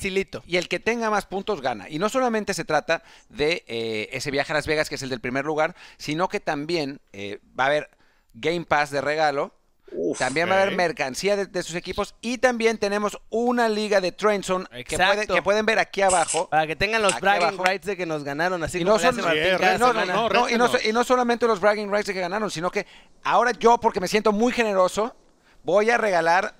Facilito. Y el que tenga más puntos gana. Y no solamente se trata de eh, ese viaje a Las Vegas, que es el del primer lugar, sino que también eh, va a haber Game Pass de regalo. Uf, también va a haber mercancía de, de sus equipos. Y también tenemos una liga de Trainson que, Exacto. puede- que pueden ver aquí abajo. Para que tengan los bragging abajo. rights de que nos ganaron, así Y no y, no, solamente los bragging rights que ganaron, sino que ahora yo, porque me siento muy generoso, voy a regalar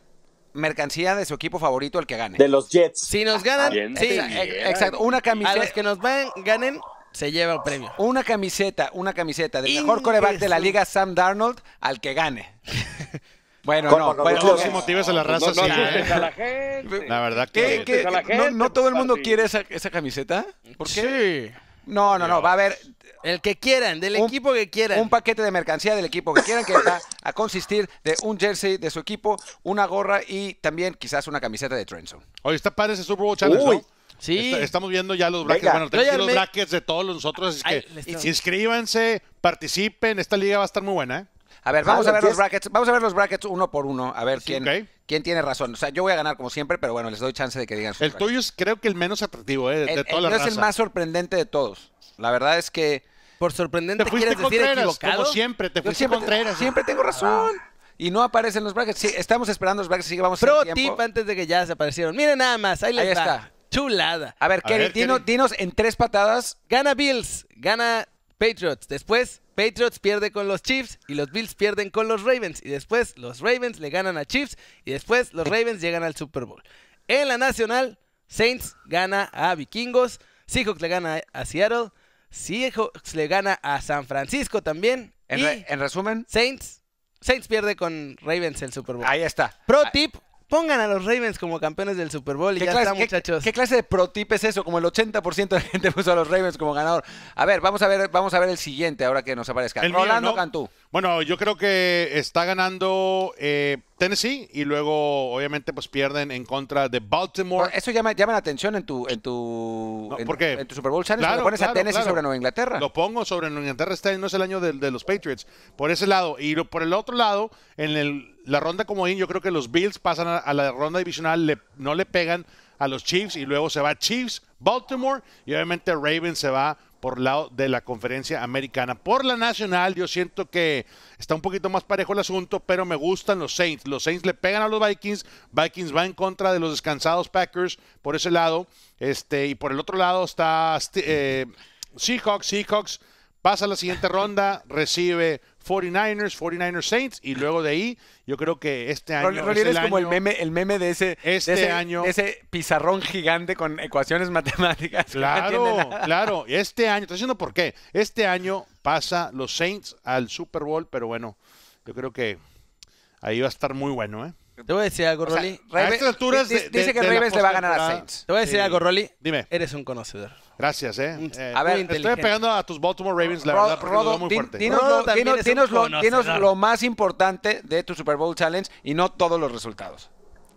mercancía de su equipo favorito el que gane. De los Jets. Si nos ganan, Bien. sí. Ex- Exacto, una A los camiseta. que nos van, ganen, se lleva el premio. Una camiseta, una camiseta del mejor coreback de la liga, Sam Darnold, al que gane. Bueno, ¿Cómo no, no? bueno, No, No, ok. si motives a la Pues raza, no, no sí, ¿eh? a la gente. La verdad ¿Qué- que... qué- a la no, gente, no todo el mundo quiere esa, esa camiseta? ¿Por qué? Sí. No, no, no, va a haber El que quieran, del Un- equipo que quieran. un paquete de mercancía del equipo que quieran que va a consistir de un jersey de su equipo, una gorra y también quizás una camiseta de Trenson. Oye, está padre ese Super Bowl Challenge, Uy. ¿no? Sí. Está- estamos viendo ya los brackets. Venga. Bueno, tenemos los me- brackets de todos los nosotros. Ay, que inscríbanse, participen. Esta liga va a estar muy buena, ¿eh? A ver, vamos a los ver los brackets, vamos a ver los brackets uno por uno, a ver Sí, quién, tiene razón. O sea, yo voy a ganar como siempre, pero bueno, les doy chance de que digan sus El brackets. tuyo es creo que el menos atractivo, ¿eh? De, El- de el toda la raza. es el más sorprendente de todos. La verdad es que Por sorprendente Te fuiste quieres decir Contreras, equivocado. como siempre. Te fuiste siempre, Contreras. siempre tengo razón. Y no aparecen los brackets. Sí, estamos esperando los brackets, que vamos a Pro tiempo. tip antes de que ya se aparecieron. Miren nada más, ahí les Ahí va. está. Chulada. A ver, A Kerry, ver, dino- Kerry. dinos en tres patadas. Gana Bills, gana Patriots. Después, Patriots pierde con los Chiefs y los Bills pierden con los Ravens. Y después, los Ravens le ganan a Chiefs y después, los Ravens llegan al Super Bowl. En la nacional, Saints gana a Vikingos, Seahawks le gana a Seattle, Seahawks le gana a San Francisco también. En, y re- en resumen, Saints, Saints pierde con Ravens el Super Bowl. ahí está. Pro tip, pongan a los Ravens como campeones del Super Bowl y ¿Qué ya clase, está, qué- muchachos. ¿Qué clase de pro tip es eso? Como el 80% de la gente puso a los Ravens como ganador. A ver, vamos a ver, vamos a ver el siguiente ahora que nos aparezca. El mío, Rolando ¿no? Cantú. Bueno, yo creo que está ganando eh, Tennessee y luego, obviamente, pues pierden en contra de Baltimore. Eso llama, llama la atención en tu, en tu, No, en, en tu Super Bowl Challenge. Claro, pones a Tennessee claro. sobre Nueva Inglaterra. Lo pongo sobre Nueva Inglaterra. Este no es el año de, de los Patriots. Por ese lado. Y lo- por el otro lado, en el- la ronda comodín, yo creo que los Bills pasan a, a la ronda divisional, le- no le pegan a los Chiefs y luego se va Chiefs, Baltimore y obviamente Ravens se va por lado de la conferencia americana. Por la nacional, yo siento que está un poquito más parejo el asunto, pero me gustan los Saints. Los Saints le pegan a los Vikings, Vikings va en contra de los descansados Packers por ese lado, este y por el otro lado está este, eh, Seahawks, Seahawks pasa a la siguiente ronda, recibe 49ers, 49ers Saints y luego de ahí yo creo que este año Rolly es el como el año- meme, el meme de ese, de Este ese- año- de ese pizarrón gigante con ecuaciones matemáticas. no Claro, claro. Este año, estoy diciendo por qué. Este año pasa los Saints al Super Bowl, pero bueno, yo creo que ahí va a estar muy bueno, ¿eh? Te voy a decir algo, O sea, Rolly. A estas alturas de- dice de- que Ravens le va a ganar a. Saints. Te voy a decir Sí. algo, Rolly. Dime. Eres un conocedor. Gracias, ¿eh? Eh, A ver, estoy pegando a tus Baltimore Ravens, la verdad, porque Rodo, muy din- fuerte. dinos, Rodo lo, dinos- lo- dinos conocedor. lo más importante de tu Super Bowl Challenge y no todos los resultados.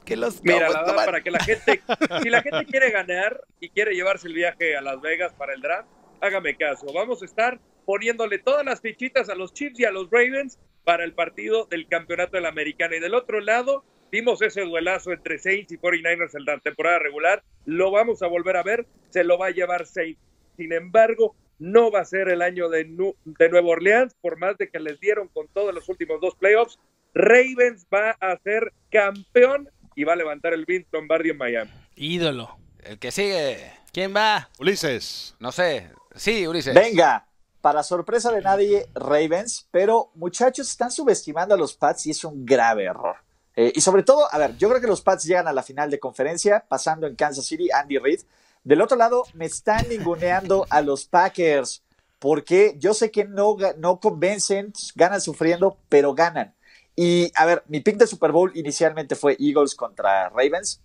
Que los Mira, la verdad, para que la gente, si la gente quiere ganar y quiere llevarse el viaje a Las Vegas para el draft, hágame caso. Vamos a estar poniéndole todas las fichitas a los Chiefs y a los Ravens para el partido del campeonato de la Americana. Y del otro lado, vimos ese duelazo entre Saints y 49ers en la temporada regular. Lo vamos a volver a ver, se lo va a llevar Saints. Sin embargo, no va a ser el año de, Nu- de Nueva Orleans, por más de que les dieron con todos los últimos dos playoffs. Ravens va a ser campeón y va a levantar el Vince Lombardi en Miami. Ídolo. El que sigue, ¿Quién va? Ulises. no sé. Sí, Ulises. Venga, para sorpresa de nadie, Ravens, pero muchachos están subestimando a los Pats y es un grave error. Eh, y sobre todo, a ver, yo creo que los Pats llegan a la final de conferencia, pasando en Kansas City, Andy Reid. Del otro lado, me están ninguneando a los Packers, porque yo sé que no, no convencen, ganan sufriendo, pero ganan. Y a ver, mi pick de Super Bowl inicialmente fue Eagles contra Ravens.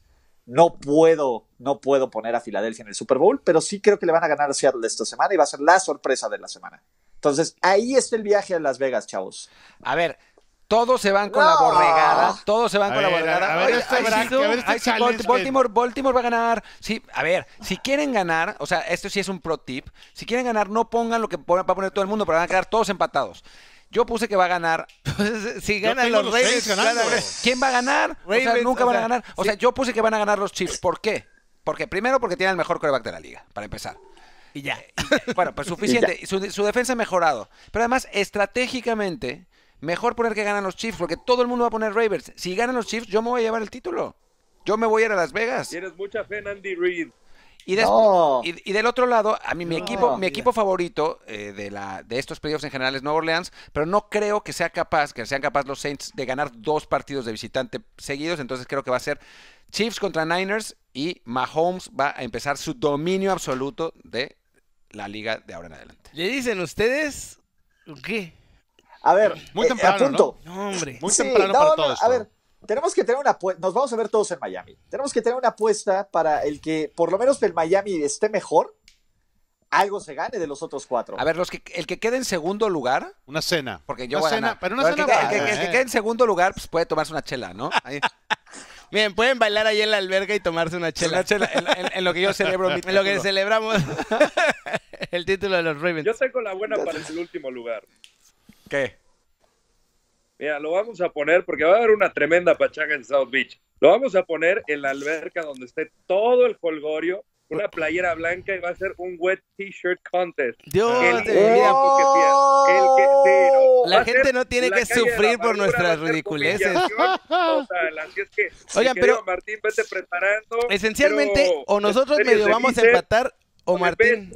No puedo, no puedo poner a Filadelfia en el Super Bowl, pero sí creo que le van a ganar a Seattle esta semana y va a ser la sorpresa de la semana. Entonces, ahí está el viaje a Las Vegas, chavos. A ver, todos se van con la borregada. Todos se van A con la borregada. a ver, Ay, este ay, bracket, sí, a ver, este ay, sí, challenge Balt- que- Baltimore, Baltimore va a ganar. Sí, a ver, si quieren ganar, o sea, esto sí es un pro tip. Si quieren ganar, no pongan lo que va a poner todo el mundo, pero van a quedar todos empatados. Yo puse que va a ganar. Pues, si ganan los los Ravens, ¿Quién va a ganar? o sea, nunca o van a ganar. O sí. sea, yo puse que van a ganar los Chiefs. ¿Por qué? Porque, primero, porque tiene el mejor coreback de la liga, para empezar. Y ya. Bueno, pues suficiente. Su, su defensa ha mejorado. Pero además, estratégicamente, mejor poner que ganan los Chiefs, porque todo el mundo va a poner Ravens. Si ganan los Chiefs, yo me voy a llevar el título. Yo me voy a ir a Las Vegas. Tienes mucha fe en Andy Reid. Y, des- No. y, y del otro lado, a mí mi No, equipo, mi equipo favorito eh, de, la, de estos playoffs en general es Nueva Orleans, pero no creo que sea capaz, que sean capaces los Saints de ganar dos partidos de visitante seguidos, entonces creo que va a ser Chiefs contra Niners y Mahomes va a empezar su dominio absoluto de la liga de ahora en adelante. ¿Le dicen ustedes qué? A ver, Muy eh, temprano, apunto. No, hombre. Muy Sí, temprano no, para no, todo A esto. ver, tenemos que tener una apuesta. Nos vamos a ver todos en Miami. Tenemos que tener una apuesta para el que, por lo menos, el Miami esté mejor. Algo se gane de los otros cuatro. A ver, los que, el que quede en segundo lugar, Una cena. porque yo una voy a cena, ganar. pero una Pero el cena que, el que- el que ¿eh? quede en segundo lugar, pues puede tomarse una chela, ¿no? Ahí. Miren, pueden bailar ahí en la alberca y tomarse una chela. Una chela en, en- en lo que yo celebro mi En lo que celebramos el título de los Ravens. Yo tengo la buena para el último lugar. ¿Qué? Mira, lo vamos a poner porque va a haber una tremenda pachanga en South Beach. Lo vamos a poner en la alberca donde esté todo el holgorio, una playera blanca y va a ser un wet t-shirt contest. Dios El de que mi vida. que pierda. El que- sí, no. La gente no tiene que sufrir por nuestras ridiculeces. Así es que, Oigan, pero- Martín, vete preparando. Esencialmente, o nosotros medio vamos a empatar, o Martín.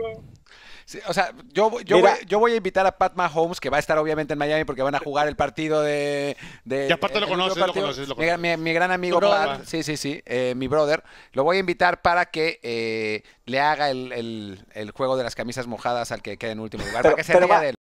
Sí, o sea, yo, yo, Mira. voy, yo voy a invitar a Pat Mahomes, que va a estar obviamente en Miami porque van a jugar el partido de... de Y aparte lo el conoces, lo conoces, lo Mi, gran- mi- mi gran amigo Pat, sí, sí, sí, eh, mi brother. Lo voy a invitar para que eh, le haga el, el- el juego de las camisas mojadas al que quede en último lugar, Pero- para que se pero ría va- de él.